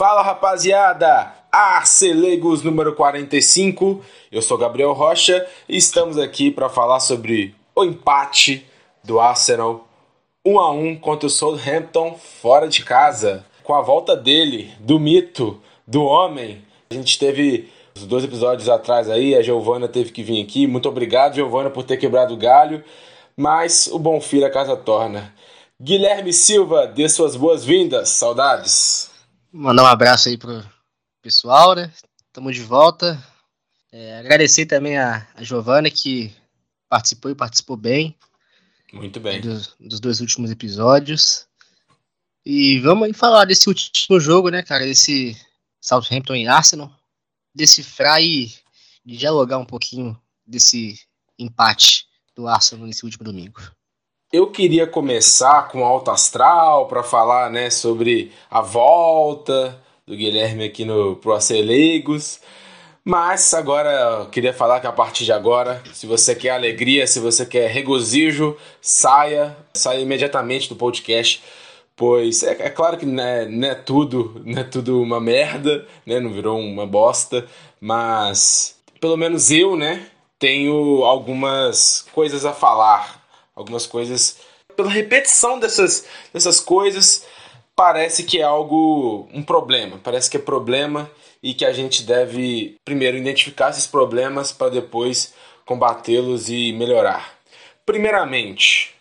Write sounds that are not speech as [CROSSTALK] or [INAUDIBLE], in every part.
Fala rapaziada, Arcelegos número 45. Eu sou Gabriel Rocha e estamos aqui para falar sobre o empate do Arsenal 1 a 1 contra o Southampton fora de casa. Com a volta dele, do mito, do homem. A gente teve os dois episódios atrás aí, a Giovana teve que vir aqui. Muito obrigado, Giovana, por ter quebrado o galho. Mas o bom filho a casa torna. Guilherme Silva, dê suas boas-vindas. Saudades. Mandar um abraço aí pro pessoal, né? Tamo de volta. É, agradecer também a, a Giovana que participou e participou bem. Muito bem. Dos, dos dois últimos episódios. E vamos aí falar desse último jogo, né, cara? Desse Southampton e Arsenal. Decifrar e dialogar um pouquinho desse empate do Arsenal nesse último domingo. Eu queria começar com alto astral para falar, né, sobre a volta do Guilherme aqui no Pro Leigos. Mas agora queria falar que a partir de agora, se você quer alegria, se você quer regozijo, saia, saia imediatamente do podcast, pois é, é claro que não é, não é, tudo, não é tudo uma merda, né? Não virou uma bosta, mas pelo menos eu, né, tenho algumas coisas a falar algumas coisas. Pela repetição dessas, dessas coisas, parece que é algo. um problema. Parece que é problema e que a gente deve primeiro identificar esses problemas para depois combatê-los e melhorar. Primeiramente,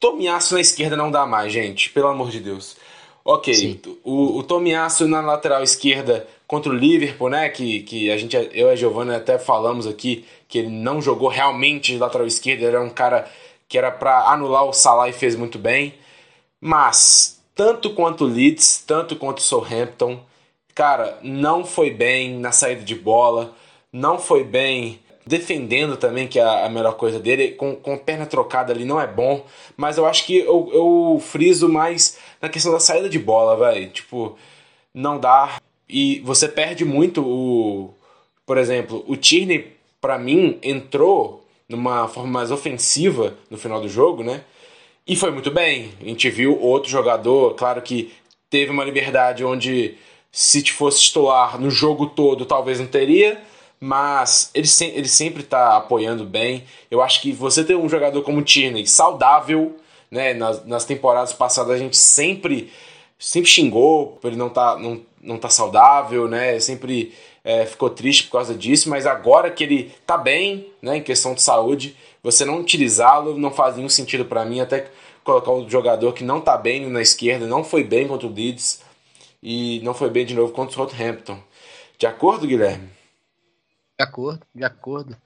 Tomiaço na esquerda não dá mais, gente, pelo amor de Deus. Ok, Sim. o, o Tomiaço na lateral esquerda contra o Liverpool, né? Que, que a gente, eu e a Giovanna até falamos aqui que ele não jogou realmente de lateral esquerda, ele era um cara que era para anular o Salah e fez muito bem. Mas, tanto quanto o Leeds, tanto quanto o Southampton, cara, não foi bem na saída de bola, não foi bem defendendo também, que é a melhor coisa dele, com, com perna trocada ali não é bom, mas eu acho que eu, eu friso mais na questão da saída de bola, velho. Tipo, não dá. E você perde muito o. Por exemplo, o Tierney, para mim, entrou numa forma mais ofensiva no final do jogo, né? E foi muito bem. A gente viu outro jogador, claro que teve uma liberdade onde se te fosse titular no jogo todo, talvez não teria, mas ele, se, ele sempre está apoiando bem. Eu acho que você ter um jogador como o Tierney saudável, né? Nas, nas temporadas passadas a gente sempre sempre xingou por ele não tá, não, não tá saudável, né? Sempre é, ficou triste por causa disso, mas agora que ele tá bem, né, em questão de saúde, você não utilizá-lo não faz nenhum sentido para mim, até colocar o jogador que não tá bem na esquerda, não foi bem contra o Leeds e não foi bem de novo contra o Southampton. De acordo, Guilherme? De acordo, de acordo.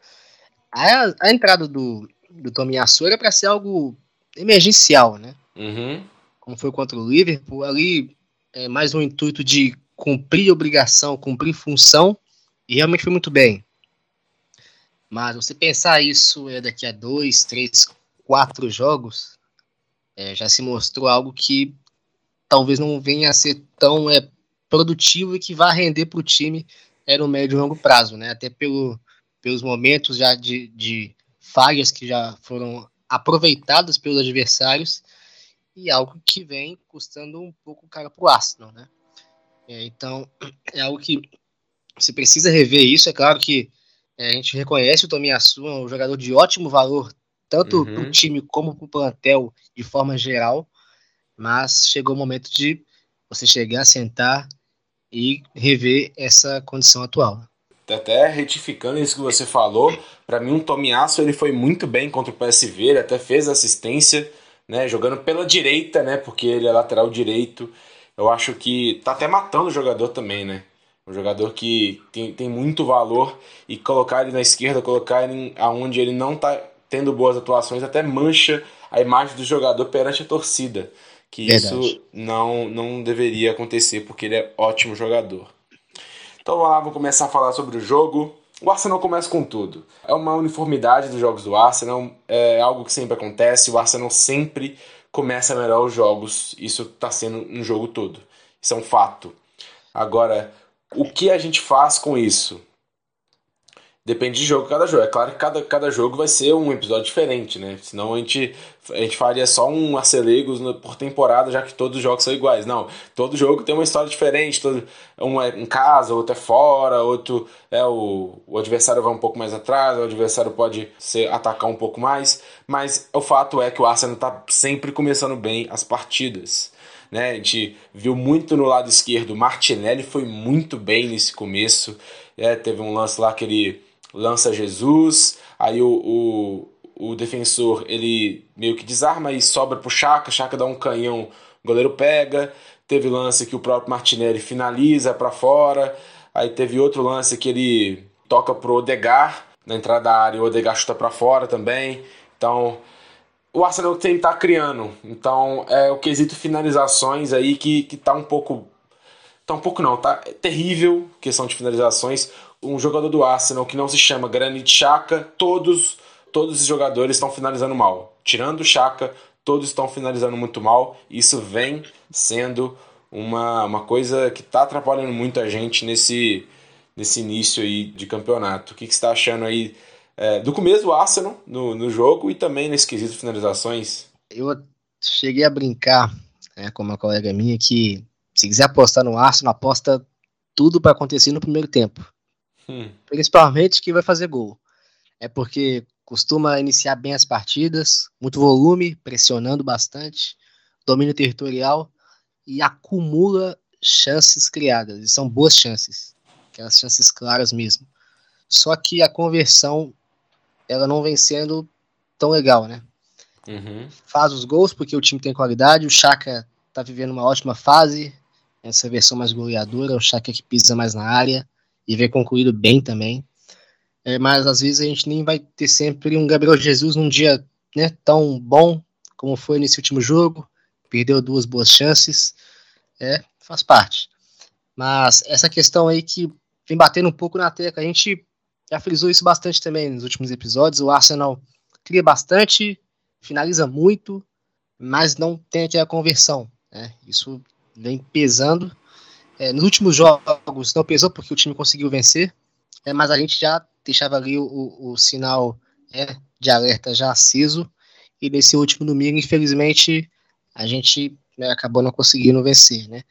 A, a entrada do, do Tomiyasu era para ser algo emergencial, né? Uhum. Como foi contra o Liverpool, ali é mais um intuito de cumprir obrigação, cumprir função, e realmente foi muito bem. Mas você pensar isso é daqui a dois, três, quatro jogos, é, já se mostrou algo que talvez não venha a ser tão é, produtivo e que vá render para o time é, no médio e longo prazo, né? Até pelo, pelos momentos já de, de falhas que já foram aproveitadas pelos adversários e algo que vem custando um pouco cara para o Arsenal, né? É, então, é algo que você precisa rever isso. É claro que é, a gente reconhece o Tomiyasu, é um jogador de ótimo valor, tanto uhum. para o time como para o plantel de forma geral, mas chegou o momento de você chegar, sentar e rever essa condição atual. Até retificando isso que você falou, para mim o um Tomiasso ele foi muito bem contra o PSV, ele até fez assistência, né, jogando pela direita, né, porque ele é lateral direito eu acho que tá até matando o jogador também, né? Um jogador que tem, tem muito valor e colocar ele na esquerda, colocar ele aonde ele não tá tendo boas atuações, até mancha a imagem do jogador perante a torcida. Que Verdade. isso não, não deveria acontecer, porque ele é ótimo jogador. Então vamos lá, vamos começar a falar sobre o jogo. O Arsenal começa com tudo. É uma uniformidade dos jogos do Arsenal, é algo que sempre acontece. O Arsenal sempre começa melhor os jogos. Isso está sendo um jogo todo. Isso é um fato. Agora, o que a gente faz com isso? Depende de jogo cada jogo. É claro que cada, cada jogo vai ser um episódio diferente, né? Senão a gente, a gente faria só um Arcelegos por temporada, já que todos os jogos são iguais. Não, todo jogo tem uma história diferente. Todo, um é em casa, outro é fora, outro é o, o adversário vai um pouco mais atrás, o adversário pode ser, atacar um pouco mais. Mas o fato é que o Arsenal está sempre começando bem as partidas. Né? A gente viu muito no lado esquerdo, Martinelli foi muito bem nesse começo. É, teve um lance lá que ele lança Jesus, aí o, o, o defensor ele meio que desarma e sobra pro Chaka, Chaka dá um canhão, o goleiro pega. Teve lance que o próprio Martinelli finaliza para fora. Aí teve outro lance que ele toca pro Odegar na entrada da área, o Odegar chuta para fora também. Então, o Arsenal tem tá criando. Então, é o quesito finalizações aí que, que tá um pouco tá um pouco não, tá terrível questão de finalizações um jogador do Arsenal que não se chama Granit Xhaka, todos todos os jogadores estão finalizando mal. Tirando o Xhaka, todos estão finalizando muito mal. Isso vem sendo uma, uma coisa que está atrapalhando muito a gente nesse, nesse início aí de campeonato. O que, que você está achando aí é, do começo do Arsenal no, no jogo e também nesse quesito finalizações? Eu cheguei a brincar né, com uma colega minha que se quiser apostar no Arsenal, aposta tudo para acontecer no primeiro tempo. Hum. Principalmente que vai fazer gol. É porque costuma iniciar bem as partidas, muito volume, pressionando bastante, domínio territorial e acumula chances criadas. E são boas chances, aquelas chances claras mesmo. Só que a conversão ela não vem sendo tão legal, né? Uhum. Faz os gols porque o time tem qualidade, o Chaka tá vivendo uma ótima fase, essa versão mais goleadora, o Chaka que pisa mais na área e ver concluído bem também. É, mas às vezes a gente nem vai ter sempre um Gabriel Jesus num dia né, tão bom como foi nesse último jogo. Perdeu duas boas chances. É, faz parte. Mas essa questão aí que vem batendo um pouco na tecla, a gente já frisou isso bastante também nos últimos episódios. O Arsenal cria bastante, finaliza muito, mas não tem aquela conversão. Né? Isso vem pesando é, nos últimos jogos não pesou porque o time conseguiu vencer, é, mas a gente já deixava ali o, o, o sinal é, de alerta já aceso. E nesse último domingo, infelizmente, a gente né, acabou não conseguindo vencer, né?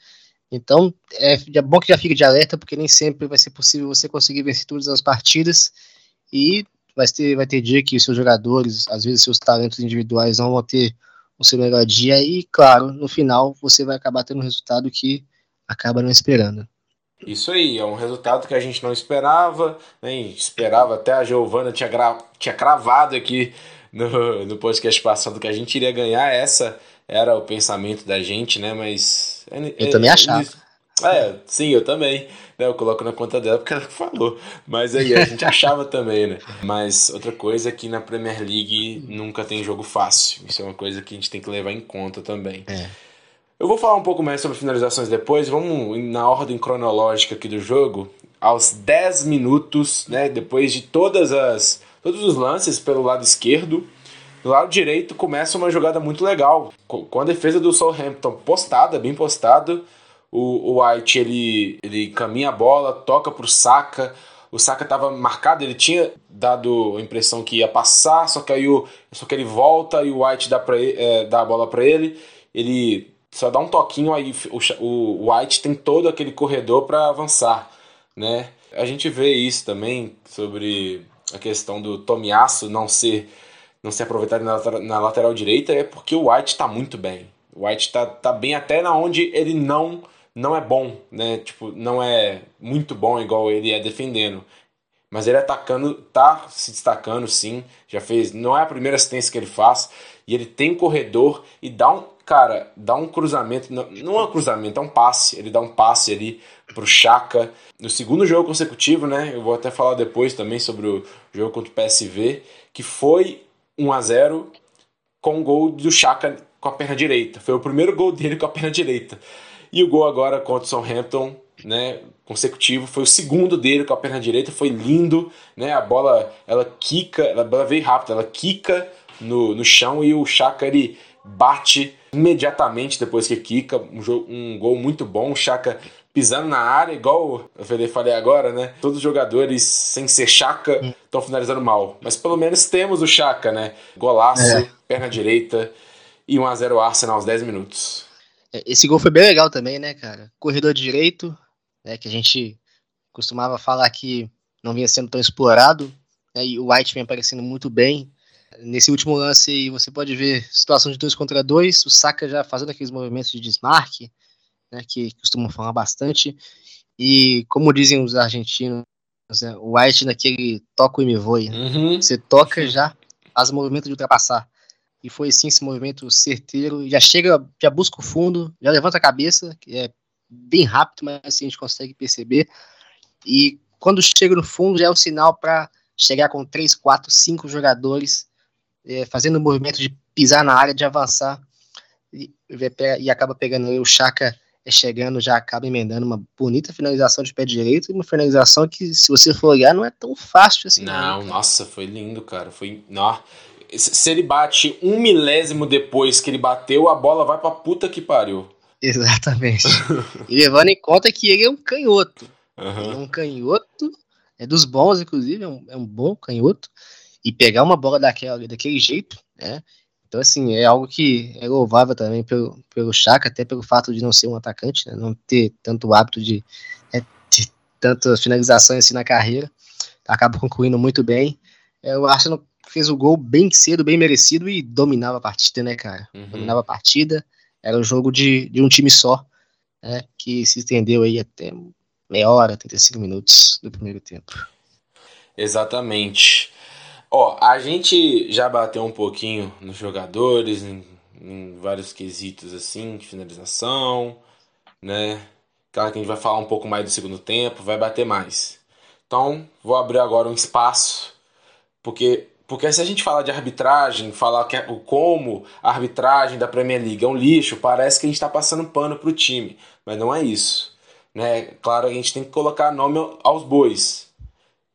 Então, é, é, bom que já fique de alerta, porque nem sempre vai ser possível você conseguir vencer todas as partidas. E vai ter, vai ter dia que os seus jogadores, às vezes seus talentos individuais não vão ter o seu melhor dia. E, claro, no final, você vai acabar tendo um resultado que acaba não esperando. Isso aí, é um resultado que a gente não esperava, nem né? esperava, até a Giovana tinha, gra... tinha cravado aqui no, no podcast passado que a gente iria ganhar, essa era o pensamento da gente, né, mas... É, eu é, também achava. É, sim, eu também. Né, eu coloco na conta dela porque ela falou. Mas aí a gente achava também, né? Mas outra coisa é que na Premier League nunca tem jogo fácil. Isso é uma coisa que a gente tem que levar em conta também. É. Eu vou falar um pouco mais sobre finalizações depois, vamos na ordem cronológica aqui do jogo. Aos 10 minutos, né, depois de todas as todos os lances pelo lado esquerdo, do lado direito começa uma jogada muito legal, com a defesa do Southampton postada, bem postada. O, o White ele, ele caminha a bola, toca pro Saka. O Saka estava marcado, ele tinha dado a impressão que ia passar, só que aí o, só que ele volta e o White dá, pra, é, dá a bola para ele. Ele só dá um toquinho aí, o, o White tem todo aquele corredor para avançar, né? A gente vê isso também sobre a questão do Tomiasso não ser não ser aproveitado na, na lateral direita é porque o White está muito bem. O White está tá bem até na onde ele não não é bom, né? Tipo, não é muito bom igual ele é defendendo. Mas ele atacando, tá se destacando sim. Já fez, não é a primeira assistência que ele faz. E ele tem corredor e dá um, cara, dá um cruzamento, não, não é um cruzamento, é um passe. Ele dá um passe ali pro Chaka. No segundo jogo consecutivo, né? Eu vou até falar depois também sobre o jogo contra o PSV, que foi 1 a 0 com o gol do Chaka com a perna direita. Foi o primeiro gol dele com a perna direita. E o gol agora contra o Southampton, né, consecutivo, foi o segundo dele com a perna direita, foi lindo, né? A bola, ela quica, a bola veio rápido, ela quica no, no chão e o Chaka ele bate imediatamente depois que quica, um, jogo, um gol muito bom, o Chaka pisando na área, igual eu falei agora, né? Todos os jogadores, sem ser Chaka, estão finalizando mal. Mas pelo menos temos o Chaka, né? Golaço, é. perna direita e 1x0 Arsenal aos 10 minutos. É, esse gol foi bem legal também, né, cara? Corredor direito, né, que a gente costumava falar que não vinha sendo tão explorado, né, e o White vem aparecendo muito bem. Nesse último lance, você pode ver situação de dois contra dois, o Saka já fazendo aqueles movimentos de desmarque, né, que costumam falar bastante. E como dizem os argentinos, né, o White naquele toca e me voe. Uhum. Você toca já faz o movimento de ultrapassar. E foi sim esse movimento certeiro. Já chega, já busca o fundo, já levanta a cabeça, que é bem rápido, mas assim a gente consegue perceber. E quando chega no fundo, já é um sinal para chegar com três, quatro, cinco jogadores é, fazendo o movimento de pisar na área, de avançar e, e acaba pegando o Chaka é chegando, já acaba emendando uma bonita finalização de pé direito uma finalização que, se você for olhar, não é tão fácil assim. Não, não nossa, foi lindo, cara. Foi. Não. Se ele bate um milésimo depois que ele bateu, a bola vai pra puta que pariu. Exatamente. [LAUGHS] e levando em conta que ele é um canhoto. Uhum. Ele é um canhoto, é dos bons, inclusive, é um, é um bom canhoto. E pegar uma bola daquela, daquele jeito, né? Então, assim, é algo que é louvável também pelo, pelo Chaka, até pelo fato de não ser um atacante, né, não ter tanto hábito de, é, de tantas finalizações assim na carreira. Acaba [LAUGHS] concluindo muito bem. É, o Arsenal fez o gol bem cedo, bem merecido e dominava a partida, né, cara? Uhum. Dominava a partida. Era um jogo de, de um time só, né, que se estendeu aí até meia hora, 35 minutos do primeiro tempo. Exatamente. Ó, a gente já bateu um pouquinho nos jogadores, em, em vários quesitos assim, de finalização, né? Claro que a gente vai falar um pouco mais do segundo tempo, vai bater mais. Então, vou abrir agora um espaço, porque porque se a gente falar de arbitragem, falar que é, o como a arbitragem da Premier League é um lixo, parece que a gente está passando pano para o time, mas não é isso. Né? Claro, a gente tem que colocar nome aos bois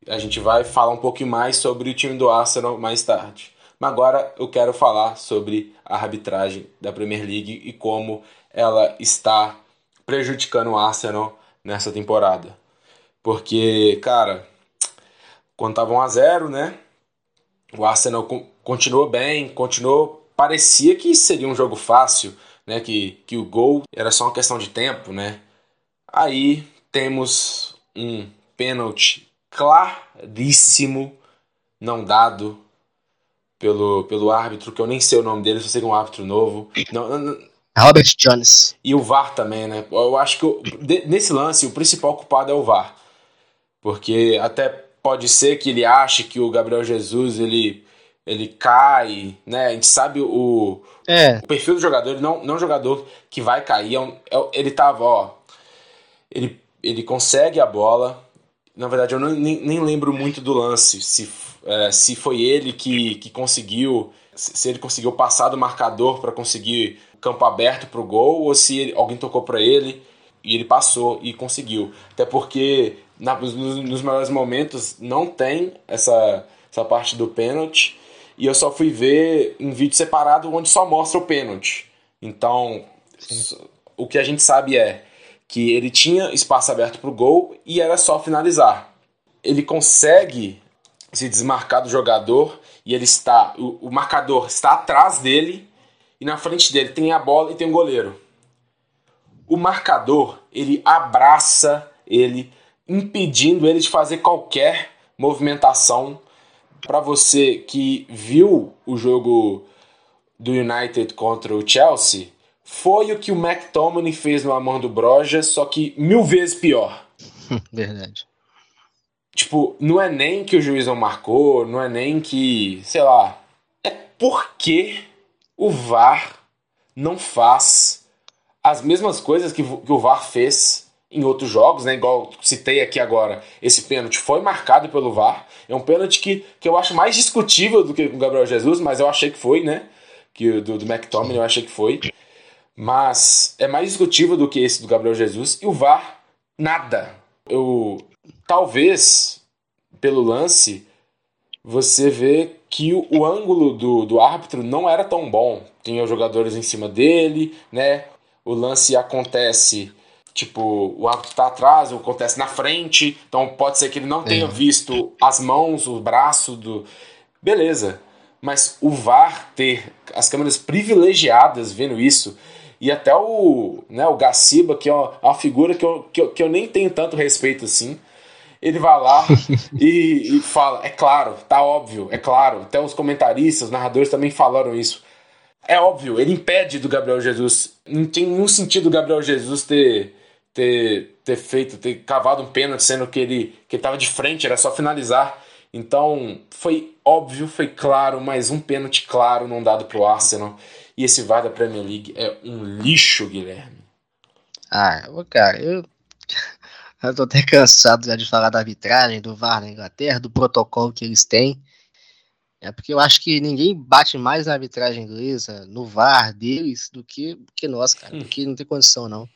a gente vai falar um pouquinho mais sobre o time do Arsenal mais tarde. Mas agora eu quero falar sobre a arbitragem da Premier League e como ela está prejudicando o Arsenal nessa temporada. Porque, cara, quando tava 1 a 0, né? O Arsenal continuou bem, continuou, parecia que seria um jogo fácil, né? Que, que o gol era só uma questão de tempo, né? Aí temos um pênalti claríssimo não dado pelo, pelo árbitro, que eu nem sei o nome dele, só sei que é um árbitro novo. Não, não, Robert Jones. E o VAR também, né? Eu acho que eu, nesse lance o principal culpado é o VAR. Porque até pode ser que ele ache que o Gabriel Jesus ele, ele cai, né? A gente sabe o, é. o perfil do jogador, ele não, não é um jogador que vai cair. É um, é, ele tava, ó. Ele, ele consegue a bola, na verdade, eu não, nem, nem lembro muito do lance, se, é, se foi ele que, que conseguiu, se ele conseguiu passar do marcador para conseguir campo aberto para o gol, ou se ele, alguém tocou para ele e ele passou e conseguiu. Até porque na, nos, nos melhores momentos não tem essa, essa parte do pênalti, e eu só fui ver em vídeo separado onde só mostra o pênalti. Então, o que a gente sabe é que ele tinha espaço aberto para o gol e era só finalizar. Ele consegue se desmarcar do jogador e ele está, o, o marcador está atrás dele e na frente dele tem a bola e tem o um goleiro. O marcador ele abraça ele, impedindo ele de fazer qualquer movimentação. Para você que viu o jogo do United contra o Chelsea, foi o que o McTominay fez no Amor do Broja, só que mil vezes pior. [LAUGHS] Verdade. Tipo, não é nem que o juiz não marcou, não é nem que, sei lá, é porque o VAR não faz as mesmas coisas que, que o VAR fez em outros jogos, né? Igual citei aqui agora, esse pênalti foi marcado pelo VAR. É um pênalti que, que eu acho mais discutível do que o Gabriel Jesus, mas eu achei que foi, né? Que do, do McTominay eu achei que foi. Mas é mais discutível do que esse do Gabriel Jesus. E o VAR, nada. Eu, talvez, pelo lance, você vê que o, o ângulo do, do árbitro não era tão bom. tinha jogadores em cima dele, né? O lance acontece, tipo, o árbitro tá atrás, acontece na frente, então pode ser que ele não tenha é. visto as mãos, o braço do. Beleza. Mas o VAR ter as câmeras privilegiadas vendo isso, e até o, né, o Gaciba, que é uma, uma figura que eu, que, eu, que eu nem tenho tanto respeito assim, ele vai lá [LAUGHS] e, e, fala, é claro, tá óbvio, é claro. Até os comentaristas, os narradores também falaram isso. É óbvio, ele impede do Gabriel Jesus. Não tem nenhum sentido o Gabriel Jesus ter, ter, ter feito, ter cavado um pênalti, sendo que ele que estava de frente, era só finalizar. Então, foi óbvio, foi claro, mas um pênalti claro não dado para o Arsenal. E esse VAR da Premier League é um lixo, Guilherme. Ah, cara, eu, [LAUGHS] eu tô até cansado já de falar da arbitragem, do VAR na Inglaterra, do protocolo que eles têm. É porque eu acho que ninguém bate mais na arbitragem inglesa, no VAR deles, do que, do que nós, cara. Porque não tem condição, não.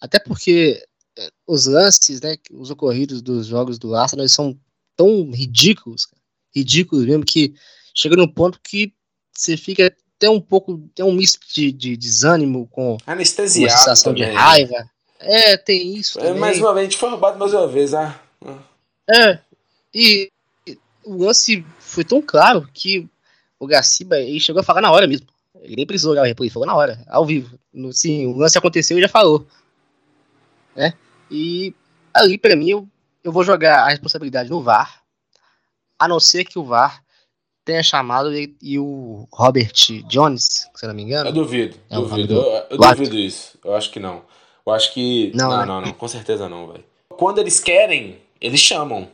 Até porque é, os lances, né, os ocorridos dos jogos do Arsenal são tão ridículos, cara, ridículos mesmo, que chega num ponto que você fica até um pouco, tem um misto de, de desânimo com Anestesiado uma sensação também. de raiva. É, tem isso. É, mais uma vez, a gente foi roubado mais uma vez, ah. É, e o lance foi tão claro que o Gaciba ele chegou a falar na hora mesmo. Ele nem precisou olhar o replay, falou na hora, ao vivo. No, sim, o lance aconteceu e já falou. Né? E ali, para mim, eu, eu vou jogar a responsabilidade no VAR, a não ser que o VAR tenha chamado e, e o Robert Jones, se eu não me engano. Eu duvido, é duvido. Eu, eu duvido isso. Eu acho que não. Eu acho que. Não, não, né? não, não, com certeza não, velho. Quando eles querem, eles chamam.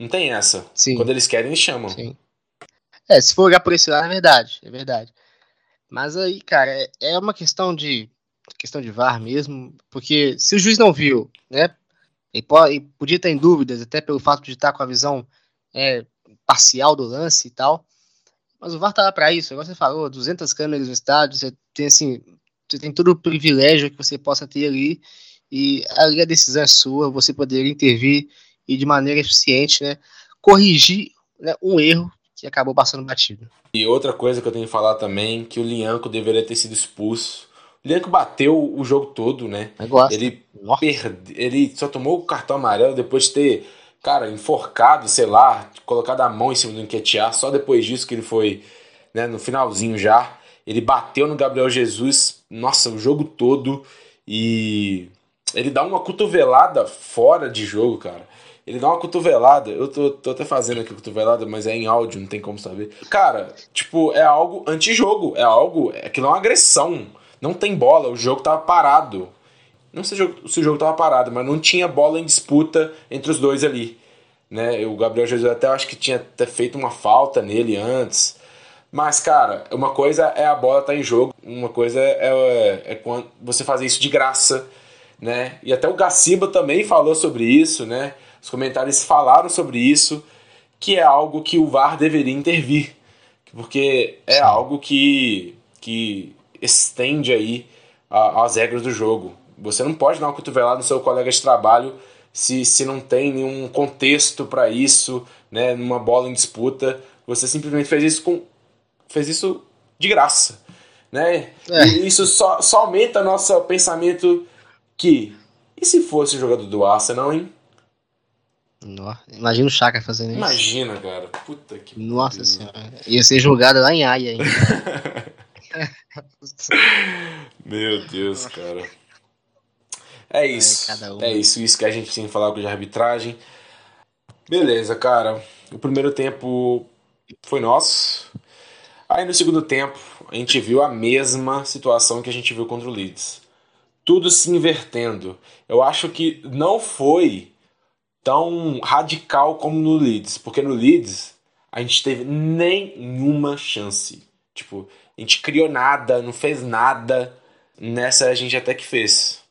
Não tem essa. Sim. Quando eles querem, eles chamam. Sim. É, se for olhar por esse lado, é verdade. É verdade. Mas aí, cara, é, é uma questão de questão de VAR mesmo, porque se o juiz não viu, né, e, pode, podia estar em dúvidas, até pelo fato de estar com a visão é, parcial do lance e tal, mas o VAR tá lá para isso, igual você falou, 200 câmeras no estádio, você tem assim, você tem todo o privilégio que você possa ter ali, e ali a decisão é sua, você poder intervir e de maneira eficiente, né, corrigir né, um erro que acabou passando batido. E outra coisa que eu tenho que falar também, que o Lianco deveria ter sido expulso. O Lianco bateu o jogo todo, né? Ele, perde, ele só tomou o cartão amarelo depois de ter, cara, enforcado, sei lá, colocado a mão em cima do Enquetear. Só depois disso que ele foi, né, no finalzinho já. Ele bateu no Gabriel Jesus, nossa, o jogo todo. E ele dá uma cotovelada fora de jogo, cara. Ele dá uma cotovelada. Eu tô, tô até fazendo aqui cotovelada, mas é em áudio, não tem como saber. Cara, tipo, é algo anti-jogo. É algo. Aquilo é uma agressão. Não tem bola, o jogo tava parado. Não sei se o jogo tava parado, mas não tinha bola em disputa entre os dois ali. Né? O Gabriel Jesus até acho que tinha até feito uma falta nele antes. Mas, cara, uma coisa é a bola estar tá em jogo, uma coisa é, é, é quando você fazer isso de graça, né? E até o Gaciba também falou sobre isso, né? Os comentários falaram sobre isso, que é algo que o VAR deveria intervir, porque é Sim. algo que, que estende aí a, as regras do jogo. Você não pode dar uma cotovelada no seu colega de trabalho se, se não tem nenhum contexto para isso, né, numa bola em disputa. Você simplesmente fez isso com fez isso de graça, né? É. E isso só, só aumenta nosso pensamento que e se fosse o jogador do Arsenal, hein? Imagina o Chaka fazendo isso. Imagina, cara. Puta que Nossa Deus. senhora. Ia ser jogada lá em Aia ainda. [LAUGHS] Meu Deus, cara. É isso. É, um. é isso, isso que a gente tinha que falar com de arbitragem. Beleza, cara. O primeiro tempo foi nosso. Aí no segundo tempo, a gente viu a mesma situação que a gente viu contra o Leeds. Tudo se invertendo. Eu acho que não foi tão radical como no Leeds, porque no Leeds a gente teve nenhuma chance. Tipo, a gente criou nada, não fez nada. Nessa a gente até que fez.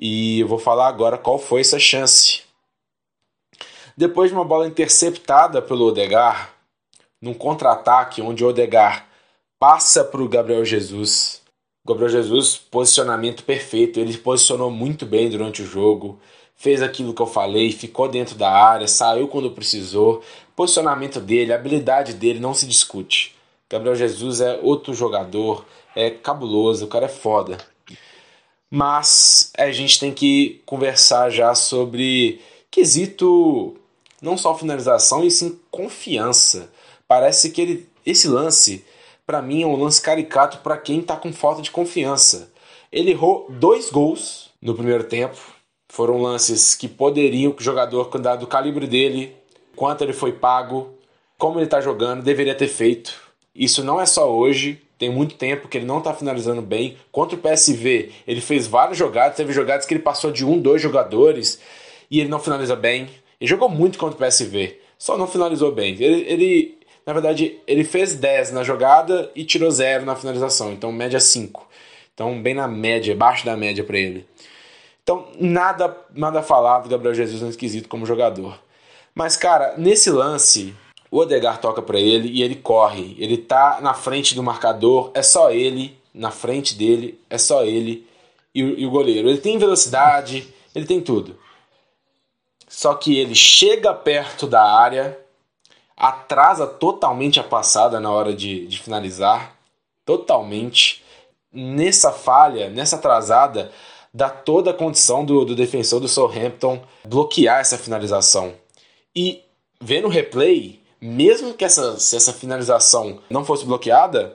E eu vou falar agora qual foi essa chance. Depois de uma bola interceptada pelo Odegar, num contra-ataque onde o Odegar passa para o Gabriel Jesus. Gabriel Jesus, posicionamento perfeito, ele posicionou muito bem durante o jogo fez aquilo que eu falei, ficou dentro da área, saiu quando precisou. Posicionamento dele, habilidade dele não se discute. Gabriel Jesus é outro jogador, é cabuloso, o cara é foda. Mas a gente tem que conversar já sobre quesito não só finalização, e sim confiança. Parece que ele, esse lance, para mim, é um lance caricato para quem tá com falta de confiança. Ele errou dois gols no primeiro tempo. Foram lances que poderiam, que o jogador, do calibre dele, quanto ele foi pago, como ele tá jogando, deveria ter feito. Isso não é só hoje, tem muito tempo que ele não tá finalizando bem. Contra o PSV, ele fez várias jogadas, teve jogadas que ele passou de um, dois jogadores e ele não finaliza bem. Ele jogou muito contra o PSV, só não finalizou bem. Ele, ele na verdade, ele fez 10 na jogada e tirou 0 na finalização, então média 5. Então, bem na média, abaixo da média para ele. Então, nada, nada falado do Gabriel Jesus no esquisito como jogador. Mas, cara, nesse lance, o Odegar toca para ele e ele corre. Ele tá na frente do marcador, é só ele, na frente dele, é só ele e o, e o goleiro. Ele tem velocidade, [LAUGHS] ele tem tudo. Só que ele chega perto da área, atrasa totalmente a passada na hora de, de finalizar. Totalmente. Nessa falha, nessa atrasada, dá toda a condição do, do defensor do Southampton bloquear essa finalização. E vendo o replay, mesmo que essa, se essa finalização não fosse bloqueada,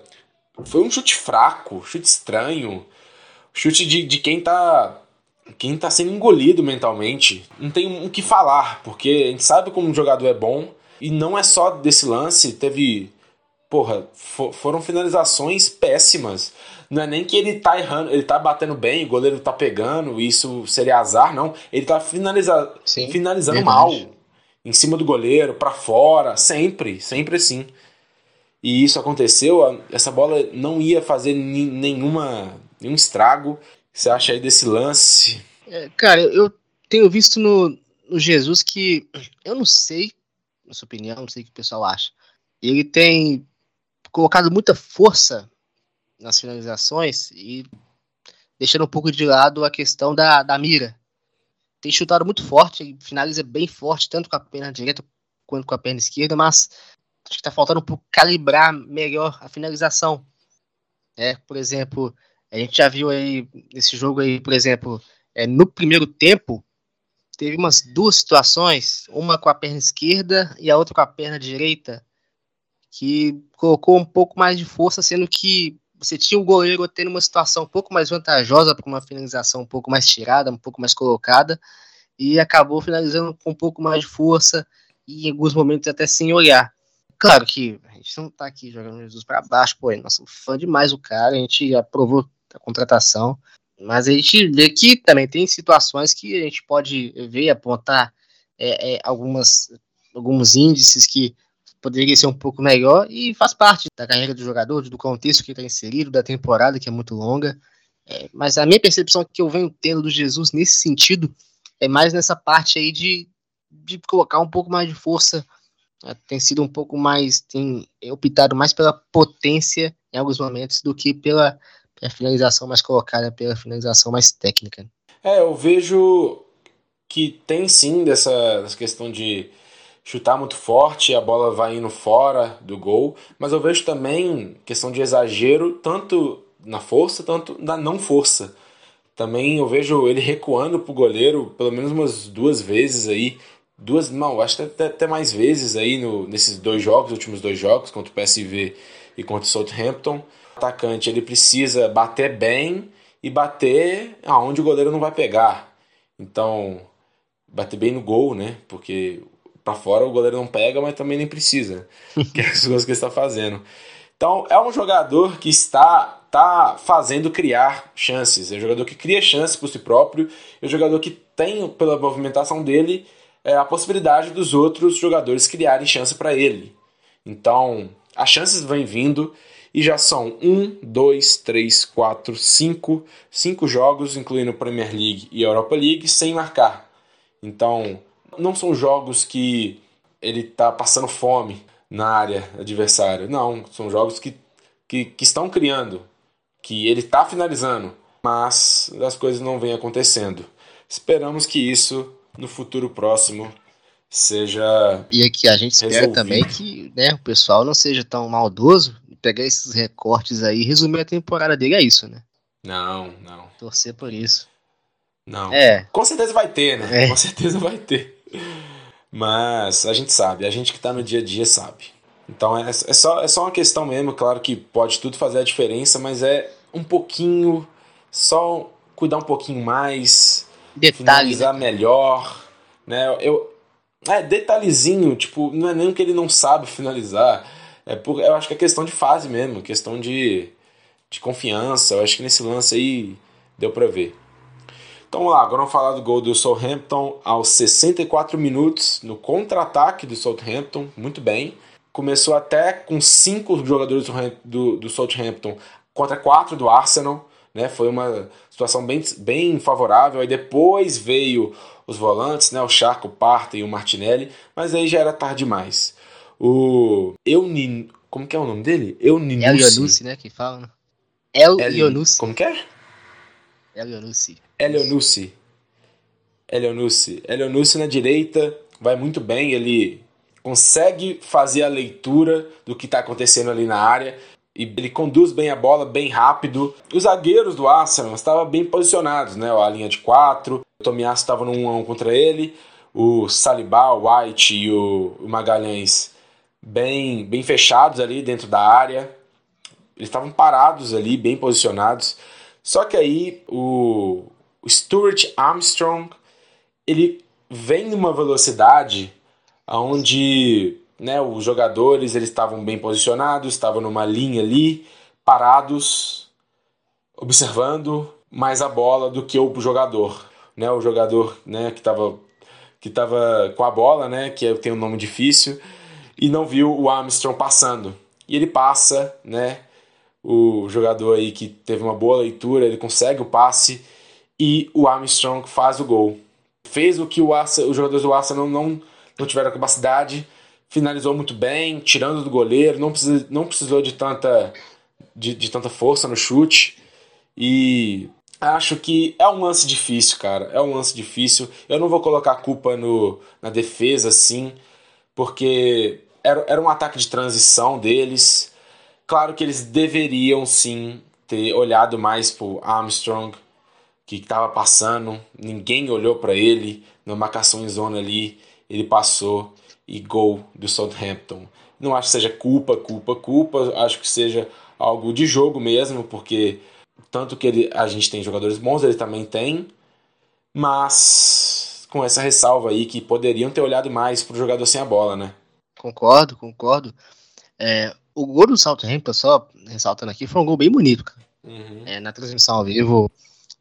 foi um chute fraco, chute estranho, chute de, de quem tá quem tá sendo engolido mentalmente. Não tem o que falar, porque a gente sabe como um jogador é bom e não é só desse lance, teve porra, for, foram finalizações péssimas. Não é nem que ele tá errando, ele tá batendo bem, o goleiro tá pegando, isso seria azar, não. Ele tá finaliza, Sim, finalizando verdade. mal em cima do goleiro, para fora, sempre, sempre assim. E isso aconteceu, essa bola não ia fazer nenhuma, nenhum estrago. Você acha aí desse lance? É, cara, eu tenho visto no, no Jesus que eu não sei, na sua opinião, não sei o que o pessoal acha. Ele tem colocado muita força nas finalizações e deixando um pouco de lado a questão da, da mira tem chutado muito forte, finaliza bem forte, tanto com a perna direita quanto com a perna esquerda, mas acho que está faltando um pouco calibrar melhor a finalização. É, por exemplo, a gente já viu aí nesse jogo aí, por exemplo, é, no primeiro tempo, teve umas duas situações, uma com a perna esquerda e a outra com a perna direita, que colocou um pouco mais de força, sendo que você tinha o goleiro tendo uma situação um pouco mais vantajosa para uma finalização um pouco mais tirada, um pouco mais colocada, e acabou finalizando com um pouco mais de força e em alguns momentos até sem olhar. Claro que a gente não está aqui jogando Jesus para baixo, pô, nós somos fã demais do cara, a gente aprovou a contratação, mas a gente vê que também tem situações que a gente pode ver, apontar é, é, algumas, alguns índices que poderia ser um pouco melhor e faz parte da carreira do jogador, do contexto que está inserido, da temporada que é muito longa. É, mas a minha percepção que eu venho tendo do Jesus nesse sentido é mais nessa parte aí de, de colocar um pouco mais de força. É, tem sido um pouco mais, tem optado mais pela potência em alguns momentos do que pela, pela finalização mais colocada, pela finalização mais técnica. É, eu vejo que tem sim dessa, dessa questão de chutar muito forte a bola vai indo fora do gol, mas eu vejo também questão de exagero, tanto na força, tanto na não força. Também eu vejo ele recuando pro goleiro pelo menos umas duas vezes aí. Duas, não, acho que até, até mais vezes aí no, nesses dois jogos, últimos dois jogos, contra o PSV e contra o Southampton. O atacante ele precisa bater bem e bater aonde o goleiro não vai pegar. Então, bater bem no gol, né? Porque para fora o goleiro não pega, mas também nem precisa, [LAUGHS] que é as coisas que ele está fazendo. Então é um jogador que está tá fazendo criar chances, é um jogador que cria chances por si próprio, é um jogador que tem pela movimentação dele é, a possibilidade dos outros jogadores criarem chance para ele. Então as chances vêm vindo e já são um, dois, três, quatro, cinco, cinco jogos, incluindo Premier League e Europa League, sem marcar. Então não são jogos que ele tá passando fome na área adversária. Não, são jogos que, que, que estão criando, que ele está finalizando, mas as coisas não vêm acontecendo. Esperamos que isso no futuro próximo seja. E aqui a gente espera resolvido. também que né, o pessoal não seja tão maldoso, pegar esses recortes aí, resumir a temporada dele é isso, né? Não, não. Torcer por isso. Não. É. Com certeza vai ter, né? É. Com certeza vai ter. Mas a gente sabe, a gente que tá no dia a dia sabe. Então é, é, só, é só uma questão mesmo, claro que pode tudo fazer a diferença, mas é um pouquinho, só cuidar um pouquinho mais, Detalhe, finalizar né? melhor, né? Eu, é, detalhezinho, tipo, não é nem que ele não sabe finalizar, é por, eu acho que é questão de fase mesmo, questão de, de confiança, eu acho que nesse lance aí deu pra ver. Então vamos lá, agora vamos falar do gol do Southampton aos 64 minutos, no contra-ataque do Southampton, muito bem. Começou até com cinco jogadores do, do, Southampton contra quatro do Arsenal, né? Foi uma situação bem, bem favorável. Aí depois veio os volantes, né? O Charco, o Parta e o Martinelli, mas aí já era tarde demais. O Eunin, como que é o nome dele? El Euninucci. Ionucci, né? Que fala, né? El El- Ionucci. Como que é? El Ionucci. Elionussi. Elionussi. Elionussi na direita vai muito bem, ele consegue fazer a leitura do que está acontecendo ali na área e ele conduz bem a bola, bem rápido. Os zagueiros do Arsenal estavam bem posicionados, né? A linha de quatro, o Tomiasso estava no 1 a 1 contra ele, o Saliba, o White e o Magalhães bem, bem fechados ali dentro da área. Eles estavam parados ali, bem posicionados. Só que aí o, o Stuart Armstrong ele vem numa velocidade onde né, os jogadores eles estavam bem posicionados, estavam numa linha ali, parados, observando mais a bola do que o jogador. Né, o jogador né, que estava que tava com a bola, né, que tem um nome difícil, e não viu o Armstrong passando. E ele passa, né, o jogador aí que teve uma boa leitura, ele consegue o passe e o Armstrong faz o gol. Fez o que o Arsenal, os jogadores do Arsenal não, não tiveram capacidade, finalizou muito bem, tirando do goleiro, não, precisa, não precisou de tanta, de, de tanta força no chute. E acho que é um lance difícil, cara. É um lance difícil. Eu não vou colocar a culpa no, na defesa, assim, porque era, era um ataque de transição deles. Claro que eles deveriam sim ter olhado mais pro Armstrong, que estava passando, ninguém olhou para ele, na marcação em zona ali, ele passou e gol do Southampton. Não acho que seja culpa, culpa, culpa, acho que seja algo de jogo mesmo, porque tanto que ele, a gente tem jogadores bons, ele também tem, mas com essa ressalva aí que poderiam ter olhado mais pro jogador sem a bola, né? Concordo, concordo. É, o gol do Southampton, só ressaltando aqui, foi um gol bem bonito, cara. Uhum. É, na transmissão ao vivo,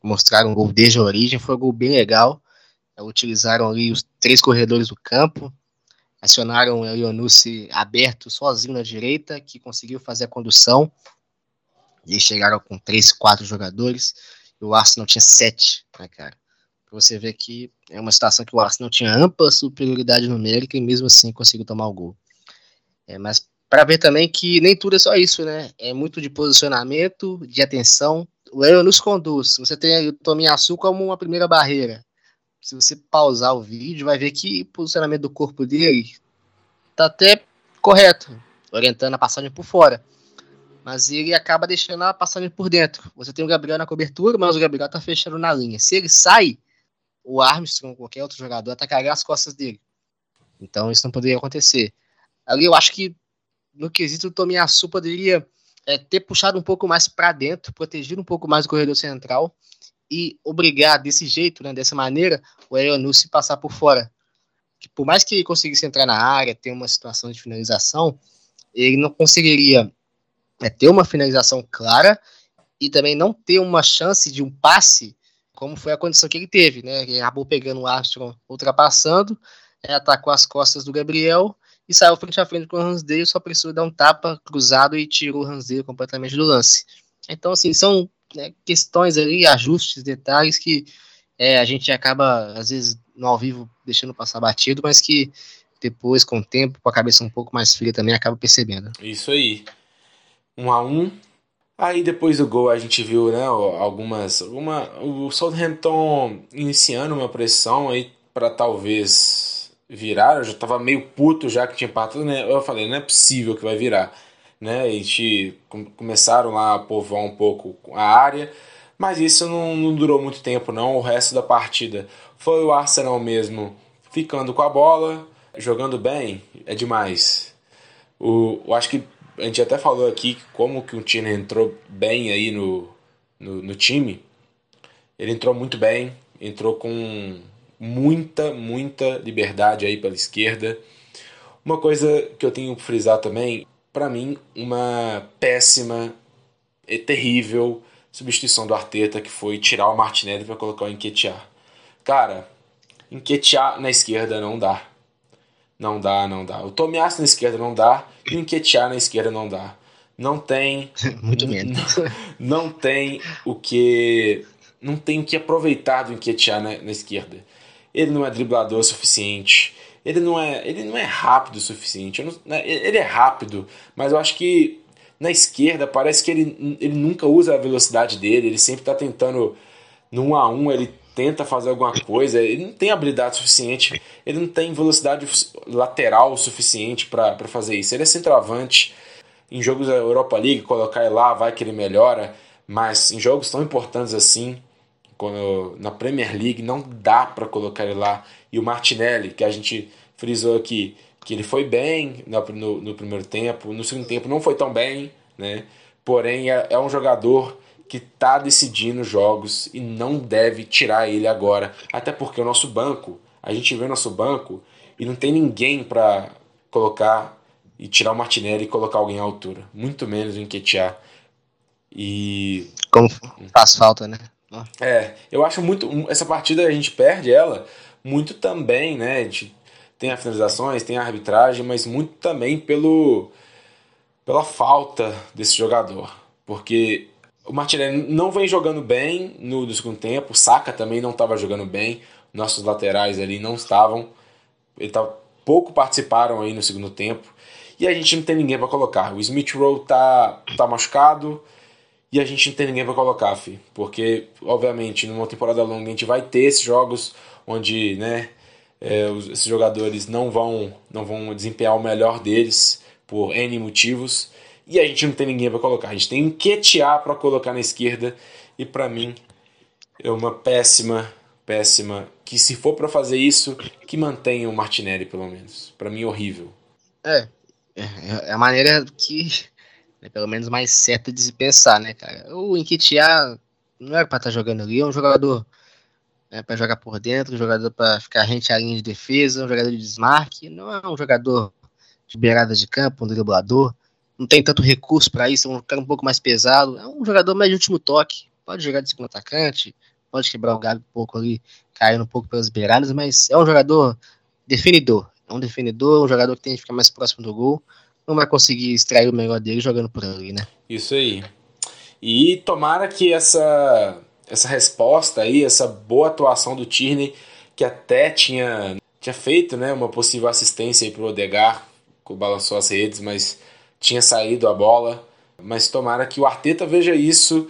mostraram o gol desde a origem, foi um gol bem legal. É, utilizaram ali os três corredores do campo, acionaram o Ionucci aberto sozinho na direita, que conseguiu fazer a condução. E chegaram com três, quatro jogadores, e o Arsenal tinha sete, né, cara? Pra você ver que é uma situação que o Arsenal tinha ampla superioridade numérica e mesmo assim conseguiu tomar o gol. É, mas para ver também que nem tudo é só isso, né? É muito de posicionamento, de atenção. O Aaron nos conduz. Você tem o Tomiyasu como uma primeira barreira. Se você pausar o vídeo, vai ver que o posicionamento do corpo dele tá até correto, orientando a passagem por fora. Mas ele acaba deixando a passagem por dentro. Você tem o Gabriel na cobertura, mas o Gabriel tá fechando na linha. Se ele sai, o Armstrong, qualquer outro jogador, atacaria as costas dele. Então isso não poderia acontecer. Ali eu acho que no quesito o Tomiyasu poderia é, ter puxado um pouco mais para dentro, protegido um pouco mais o corredor central e obrigar desse jeito, né, dessa maneira, o Eonussi passar por fora. Que por mais que ele conseguisse entrar na área, ter uma situação de finalização, ele não conseguiria é, ter uma finalização clara e também não ter uma chance de um passe, como foi a condição que ele teve, né? Ele acabou pegando o Armstrong ultrapassando, é, atacou as costas do Gabriel e saiu frente a frente com o Ransdale, só precisou dar um tapa cruzado e tirou o Ransdale completamente do lance. Então, assim, são né, questões ali, ajustes, detalhes que é, a gente acaba, às vezes, no ao vivo, deixando passar batido, mas que depois, com o tempo, com a cabeça um pouco mais fria também, acaba percebendo. Isso aí. Um a um. Aí depois do gol a gente viu, né, algumas, alguma, o Southampton iniciando uma pressão aí para talvez virar. Eu já tava meio puto já que tinha empatado, né? Eu falei, não é possível que vai virar. né? E começaram lá a povoar um pouco a área, mas isso não, não durou muito tempo, não. O resto da partida foi o Arsenal mesmo ficando com a bola, jogando bem, é demais. O, eu acho que a gente até falou aqui como que o Tina entrou bem aí no, no, no time. Ele entrou muito bem, entrou com muita, muita liberdade aí pela esquerda. Uma coisa que eu tenho que frisar também, para mim, uma péssima e terrível substituição do Arteta, que foi tirar o Martinelli para colocar o Enquetear. Cara, Enquetear na esquerda não dá. Não dá, não dá. O Tomiasso na esquerda não dá e o Enquetear na esquerda não dá. Não tem. [LAUGHS] Muito menos. Não, [LAUGHS] não tem o que. Não tem o que aproveitar do Enquetear na, na esquerda. Ele não é driblador o suficiente. Ele não é, ele não é rápido o suficiente. Não, né, ele é rápido, mas eu acho que na esquerda parece que ele, ele nunca usa a velocidade dele. Ele sempre está tentando no 1 a 1 ele tenta fazer alguma coisa, ele não tem habilidade suficiente, ele não tem velocidade lateral suficiente para fazer isso. Ele é centroavante. Em jogos da Europa League, colocar ele lá, vai que ele melhora, mas em jogos tão importantes assim, quando, na Premier League, não dá para colocar ele lá. E o Martinelli, que a gente frisou aqui, que ele foi bem no, no, no primeiro tempo, no segundo tempo não foi tão bem, né? porém é, é um jogador que está decidindo jogos e não deve tirar ele agora. Até porque o nosso banco, a gente vê o nosso banco e não tem ninguém para colocar e tirar o Martinelli e colocar alguém à altura. Muito menos o Enquetear. E. Como faz falta, né? É, eu acho muito. Essa partida a gente perde ela muito também, né? A gente tem as finalizações, tem a arbitragem, mas muito também pelo pela falta desse jogador. Porque o Martinelli não vem jogando bem no, no segundo tempo. O Saka também não estava jogando bem. Nossos laterais ali não estavam. Ele tá, pouco participaram aí no segundo tempo. E a gente não tem ninguém para colocar. O Smith Rowe tá, tá machucado. E a gente não tem ninguém para colocar, fi. Porque, obviamente, numa temporada longa a gente vai ter esses jogos onde, né, é, os, esses jogadores não vão, não vão desempenhar o melhor deles por N motivos e a gente não tem ninguém para colocar. A gente tem um Ketia para colocar na esquerda e para mim é uma péssima, péssima. Que se for para fazer isso, que mantenha o Martinelli pelo menos. Para mim horrível. É, é, é a maneira que é pelo menos mais certa de se pensar, né, cara? O Enquetear não é para estar tá jogando ali, é um jogador né, para jogar por dentro, um jogador para ficar rente à linha de defesa, um jogador de desmarque, não é um jogador de beirada de campo, um driblador não tem tanto recurso para isso, é um cara um pouco mais pesado. É um jogador mais de último toque. Pode jogar de segundo atacante, pode quebrar o galho um pouco ali, caindo um pouco pelas beiradas, mas é um jogador definidor. É um definidor, um jogador que tem que ficar mais próximo do gol. Não vai conseguir extrair o melhor dele jogando por ali, né? Isso aí. E tomara que essa, essa resposta aí, essa boa atuação do Tierney, que até tinha, tinha feito né, uma possível assistência aí pro Odegar, que balançou as redes, mas tinha saído a bola, mas tomara que o Arteta veja isso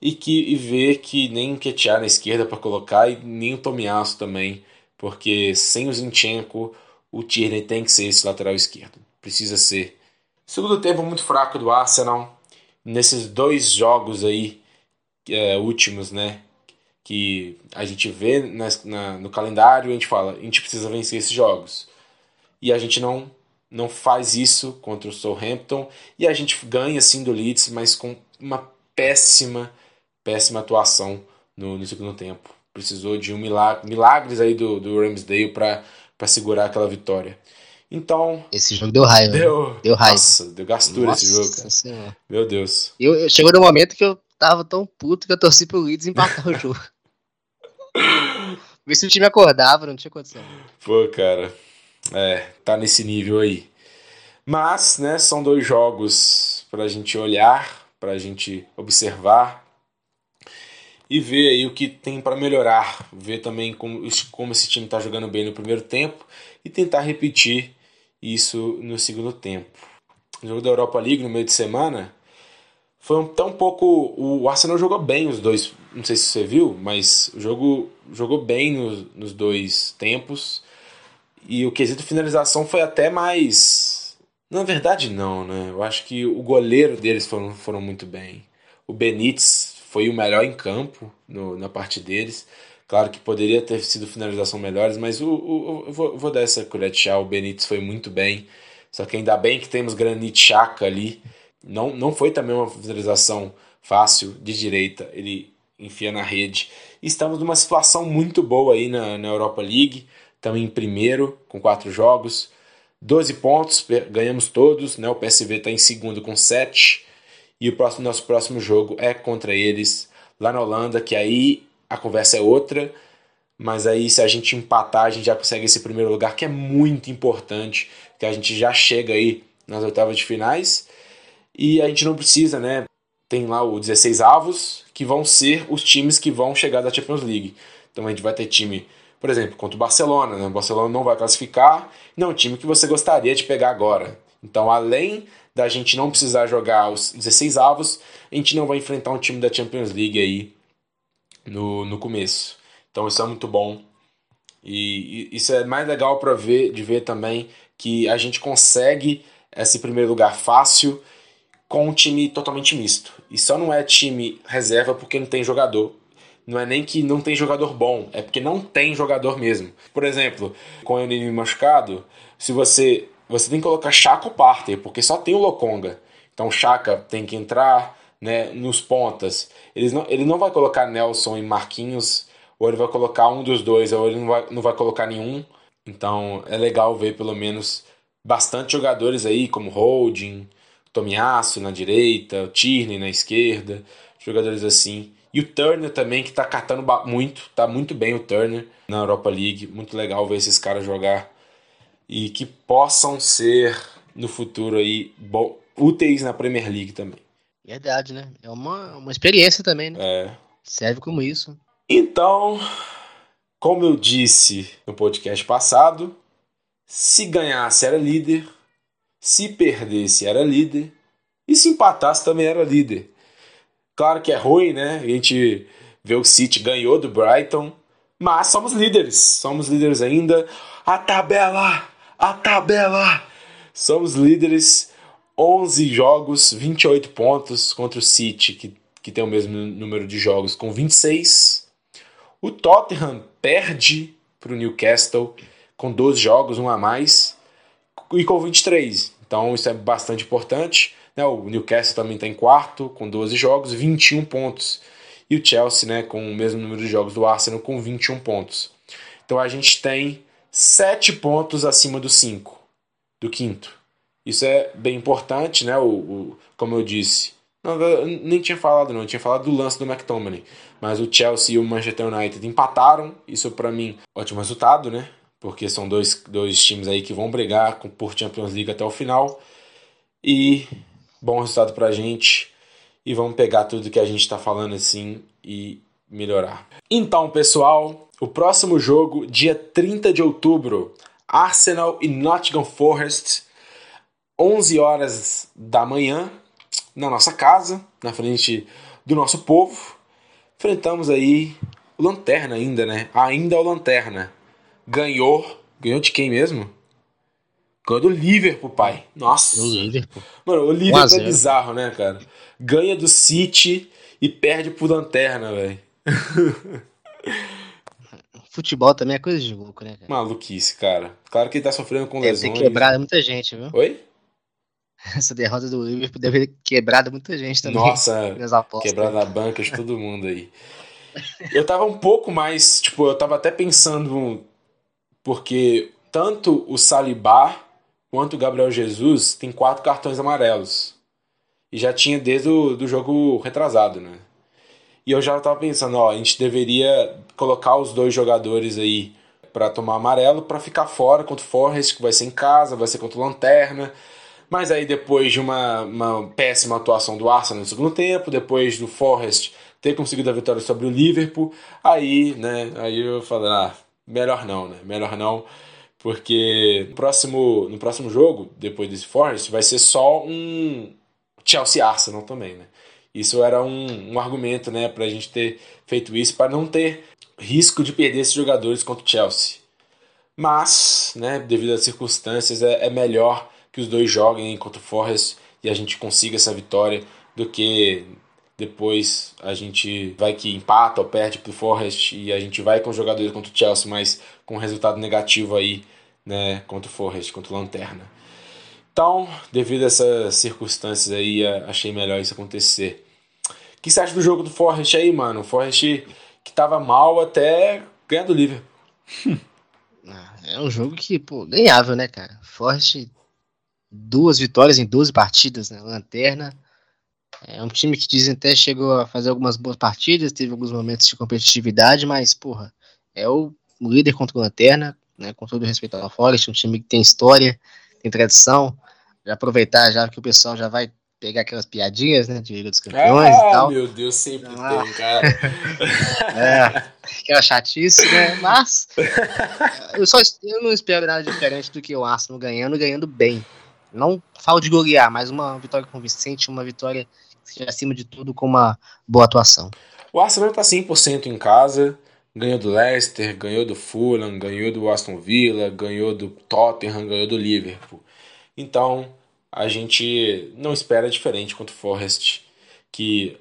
e que e vê que nem o Ketia na esquerda para colocar e nem o Tomiasso também, porque sem o Zinchenko, o Tierney tem que ser esse lateral esquerdo. Precisa ser. Segundo tempo muito fraco do Arsenal. Nesses dois jogos aí é, últimos, né? Que a gente vê na, na, no calendário, a gente fala, a gente precisa vencer esses jogos. E a gente não não faz isso contra o Southampton e a gente ganha assim do Leeds, mas com uma péssima, péssima atuação no, no segundo tempo. Precisou de um milagre, milagres aí do, do Ramsdale para segurar aquela vitória. Então. Esse jogo deu raiva. Deu, deu raiva. Nossa, deu gastura nossa esse jogo, cara. Senhora. Meu Deus. Eu, eu, chegou no momento que eu tava tão puto que eu torci pro Leeds empatar o [LAUGHS] jogo. Ver se o time acordava, não tinha condição. Pô, cara. É, tá nesse nível aí. Mas, né, são dois jogos para a gente olhar, para a gente observar e ver aí o que tem para melhorar, ver também como, como esse time está jogando bem no primeiro tempo e tentar repetir isso no segundo tempo. O jogo da Europa League no meio de semana foi um, tão pouco. O Arsenal jogou bem os dois, não sei se você viu, mas o jogo jogou bem no, nos dois tempos. E o quesito finalização foi até mais Na verdade, não, né? Eu acho que o goleiro deles foram, foram muito bem. O Benítez foi o melhor em campo no, na parte deles. Claro que poderia ter sido finalização melhores, mas o, o, eu vou, vou dar essa colher de chá. O Benítez foi muito bem. Só que ainda bem que temos Granit Xhaka ali. Não, não foi também uma finalização fácil de direita. Ele enfia na rede. estamos numa situação muito boa aí na, na Europa League. Estamos em primeiro com quatro jogos. 12 pontos, ganhamos todos. Né? O PSV está em segundo com 7. E o próximo, nosso próximo jogo é contra eles lá na Holanda, que aí a conversa é outra. Mas aí, se a gente empatar, a gente já consegue esse primeiro lugar, que é muito importante, que a gente já chega aí nas oitavas de finais. E a gente não precisa, né? Tem lá o 16 avos, que vão ser os times que vão chegar da Champions League. Então a gente vai ter time por exemplo, contra o Barcelona, né? o Barcelona não vai classificar, não é time que você gostaria de pegar agora. Então, além da gente não precisar jogar os 16 avos, a gente não vai enfrentar um time da Champions League aí no, no começo. Então, isso é muito bom. E, e isso é mais legal para ver de ver também que a gente consegue esse primeiro lugar fácil com um time totalmente misto. E só não é time reserva porque não tem jogador não é nem que não tem jogador bom, é porque não tem jogador mesmo. Por exemplo, com o inimigo machucado, se você você tem que colocar Chaka ou Parter, porque só tem o Lokonga. Então Chaka tem que entrar né, nos pontas. Ele não, ele não vai colocar Nelson e Marquinhos, ou ele vai colocar um dos dois, ou ele não vai, não vai colocar nenhum. Então é legal ver pelo menos bastante jogadores aí, como Holding, Tomiasso na direita, Tierney na esquerda, jogadores assim. E o Turner também, que tá catando muito, tá muito bem o Turner na Europa League. Muito legal ver esses caras jogar. E que possam ser no futuro aí úteis na Premier League também. Verdade, né? É uma, uma experiência também, né? É. Serve como isso. Então, como eu disse no podcast passado, se ganhasse era líder, se perdesse era líder, e se empatasse também era líder. Claro que é ruim, né? A gente vê o City ganhou do Brighton, mas somos líderes, somos líderes ainda. A tabela, a tabela. Somos líderes, 11 jogos, 28 pontos contra o City, que, que tem o mesmo número de jogos, com 26. O Tottenham perde para o Newcastle com 12 jogos, um a mais, e com 23. Então isso é bastante importante. Né? O Newcastle também está em quarto, com 12 jogos, 21 pontos. E o Chelsea, né, com o mesmo número de jogos do Arsenal, com 21 pontos. Então a gente tem 7 pontos acima do 5, do quinto. Isso é bem importante, né? O, o, como eu disse. Não, eu nem tinha falado, não. Eu tinha falado do lance do McTominay. Mas o Chelsea e o Manchester United empataram. Isso, para mim, ótimo resultado, né? Porque são dois, dois times aí que vão brigar por Champions League até o final. E bom resultado pra gente e vamos pegar tudo que a gente está falando assim e melhorar. Então, pessoal, o próximo jogo, dia 30 de outubro, Arsenal e Nottingham Forest, 11 horas da manhã, na nossa casa, na frente do nosso povo. Enfrentamos aí o Lanterna ainda, né? Ainda o Lanterna. Ganhou. Ganhou de quem mesmo? Ganhou do Liverpool, pai. Nossa. O Liverpool. Mano, o Liverpool é bizarro, né, cara? Ganha do City e perde pro Lanterna, velho. [LAUGHS] Futebol também é coisa de louco, né, cara? Maluquice, cara. Claro que ele tá sofrendo com deve lesões. Deve ter quebrado muita gente, viu? Oi? [LAUGHS] Essa derrota do Liverpool deve ter quebrado muita gente também. Nossa, [LAUGHS] quebrado a banca de todo mundo aí. Eu tava um pouco mais, tipo, eu tava até pensando, porque tanto o Salibar quanto o Gabriel Jesus tem quatro cartões amarelos. E já tinha desde o do jogo retrasado, né? E eu já estava pensando, ó, a gente deveria colocar os dois jogadores aí para tomar amarelo para ficar fora contra o Forrest, que vai ser em casa, vai ser contra o Lanterna. Mas aí depois de uma, uma péssima atuação do Arsenal no segundo tempo, depois do Forrest ter conseguido a vitória sobre o Liverpool, aí, né, aí eu falei, ah, melhor não, né? Melhor não porque no próximo, no próximo jogo, depois desse Forest, vai ser só um Chelsea Arsenal também, né? Isso era um, um argumento, né, para a gente ter feito isso, para não ter risco de perder esses jogadores contra o Chelsea. Mas, né, devido às circunstâncias, é, é melhor que os dois joguem contra o Forest e a gente consiga essa vitória do que depois a gente vai que empata ou perde pro Forest e a gente vai com os jogadores contra o Chelsea, mas com resultado negativo aí, né, contra o Forest, contra o Lanterna. Então, devido a essas circunstâncias aí, achei melhor isso acontecer. O que você acha do jogo do Forest aí, mano? O Forest que tava mal até ganhar do Liverpool. [LAUGHS] Ah, é um jogo que, pô, ganhável, né, cara? Forest, duas vitórias em 12 partidas, né? Lanterna. É um time que dizem até chegou a fazer algumas boas partidas, teve alguns momentos de competitividade, mas, porra, é o líder contra o Lanterna, né? Com todo respeito ao Forest, um time que tem história, tem tradição. Já aproveitar já que o pessoal já vai pegar aquelas piadinhas, né, de Liga dos Campeões ah, e tal. meu Deus, sempre ah. tem, cara. [LAUGHS] é, aquela chatice, né, mas eu, só, eu não espero nada diferente do que o Arsenal ganhando, ganhando bem. Não falo de golear, mas uma vitória convincente, uma vitória acima de tudo com uma boa atuação. O Arsenal está 100% em casa, ganhou do Leicester, ganhou do Fulham, ganhou do Aston Villa, ganhou do Tottenham, ganhou do Liverpool. Então, a gente não espera diferente contra o Forest, que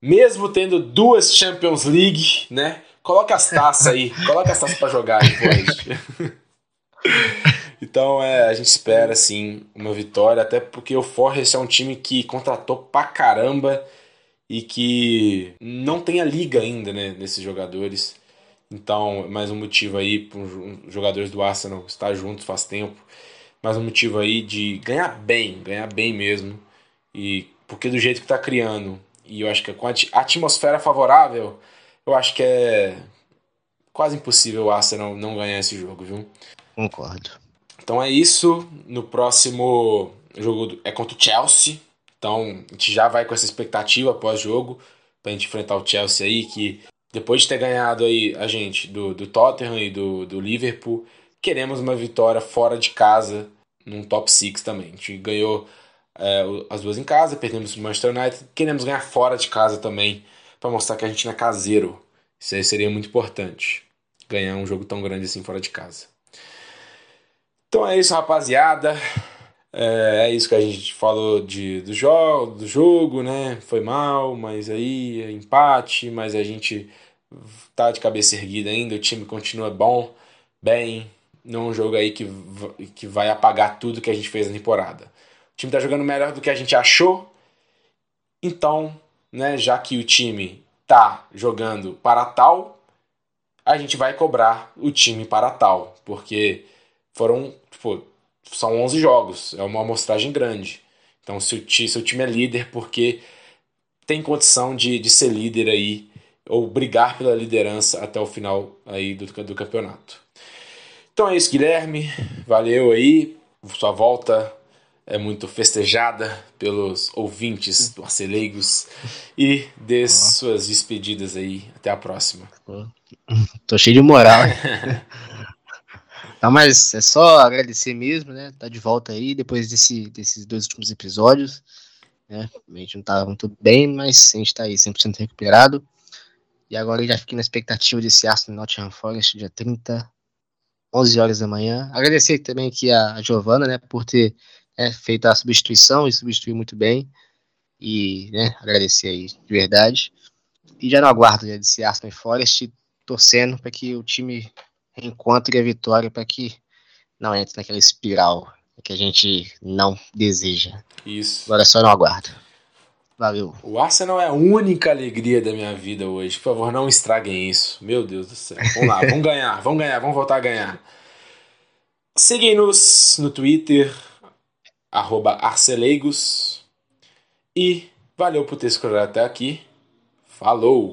mesmo tendo duas Champions League, né? Coloca as taças aí, coloca as taças para jogar aí, Forest. [LAUGHS] então, é, a gente espera sim uma vitória, até porque o Forest é um time que contratou pra caramba e que não tem a liga ainda, né, nesses jogadores. Então, mais um motivo aí para os jogadores do Arsenal estar juntos faz tempo mais um motivo aí de ganhar bem, ganhar bem mesmo. E porque do jeito que tá criando, e eu acho que com a atmosfera favorável, eu acho que é quase impossível o Arsenal não ganhar esse jogo, viu? Concordo. Então é isso. No próximo jogo é contra o Chelsea. Então a gente já vai com essa expectativa pós-jogo pra gente enfrentar o Chelsea aí, que depois de ter ganhado aí a gente do, do Tottenham e do, do Liverpool, queremos uma vitória fora de casa num top 6 também. A gente ganhou é, as duas em casa, perdemos o Manchester United, queremos ganhar fora de casa também para mostrar que a gente não é caseiro. Isso aí seria muito importante, ganhar um jogo tão grande assim fora de casa. Então é isso, rapaziada. É, é isso que a gente falou de, do, jo do jogo, né? Foi mal, mas aí é empate, mas a gente tá de cabeça erguida ainda, o time continua bom, bem, não é um jogo aí que, que vai apagar tudo que a gente fez na temporada. O time está jogando melhor do que a gente achou, então, né, já que o time tá jogando para tal, a gente vai cobrar o time para tal, porque foram, tipo, são 11 jogos, é uma amostragem grande. Então, se o, se o time é líder, porque tem condição de, de ser líder aí, ou brigar pela liderança até o final aí do, do campeonato. Então é isso, Guilherme. Valeu aí. Sua volta é muito festejada pelos ouvintes do Arceleigos. E dê suas despedidas aí. Até a próxima. Tô cheio de moral. [LAUGHS] Não, mas é só agradecer mesmo, né? Tá de volta aí depois desse, desses dois últimos episódios. Né? A gente não tá muito bem, mas a gente tá aí 100% recuperado. E agora eu já fiquei na expectativa desse Arsenal Nottingham Forest, dia 30 11 horas da manhã. Agradecer também aqui a Giovana, né, por ter né, feito a substituição e substituiu muito bem. E, né, agradecer aí de verdade. E já no aguardo né, desse e Forest, torcendo para que o time encontre a vitória, para que não entre naquela espiral que a gente não deseja. Isso. Agora é só no aguardo. Valeu. O Arsenal é a única alegria da minha vida hoje. Por favor, não estraguem isso. Meu Deus do céu. Vamos lá, vamos ganhar, vamos ganhar, vamos voltar a ganhar. Seguem-nos no Twitter, Arceleigos. E valeu por ter escutado até aqui. Falou!